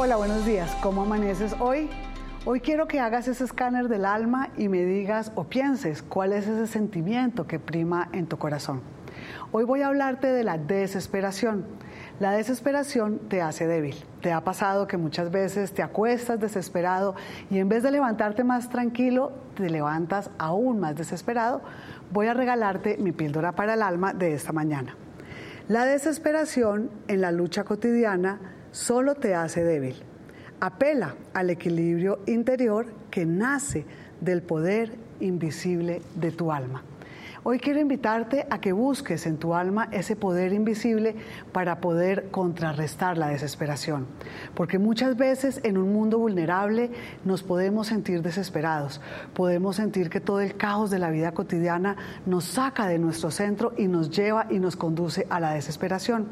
Hola, buenos días. ¿Cómo amaneces hoy? Hoy quiero que hagas ese escáner del alma y me digas o pienses cuál es ese sentimiento que prima en tu corazón. Hoy voy a hablarte de la desesperación. La desesperación te hace débil. Te ha pasado que muchas veces te acuestas desesperado y en vez de levantarte más tranquilo, te levantas aún más desesperado. Voy a regalarte mi píldora para el alma de esta mañana. La desesperación en la lucha cotidiana solo te hace débil. Apela al equilibrio interior que nace del poder invisible de tu alma. Hoy quiero invitarte a que busques en tu alma ese poder invisible para poder contrarrestar la desesperación. Porque muchas veces en un mundo vulnerable nos podemos sentir desesperados, podemos sentir que todo el caos de la vida cotidiana nos saca de nuestro centro y nos lleva y nos conduce a la desesperación.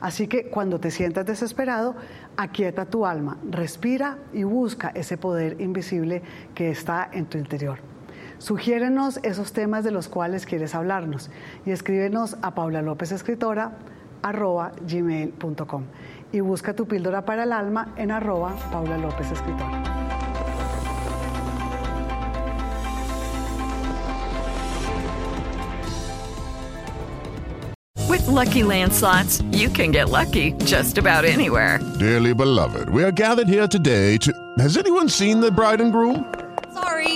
Así que cuando te sientas desesperado, aquieta tu alma, respira y busca ese poder invisible que está en tu interior. Sugiérenos esos temas de los cuales quieres hablarnos y escríbenos a Paula López Escritora arroba gmail.com y busca tu píldora para el alma en arroba Paula López Escritora. With Lucky Land slots, you can get lucky just about anywhere. Dearly beloved, we are gathered here today to. Has anyone seen the bride and groom? Sorry,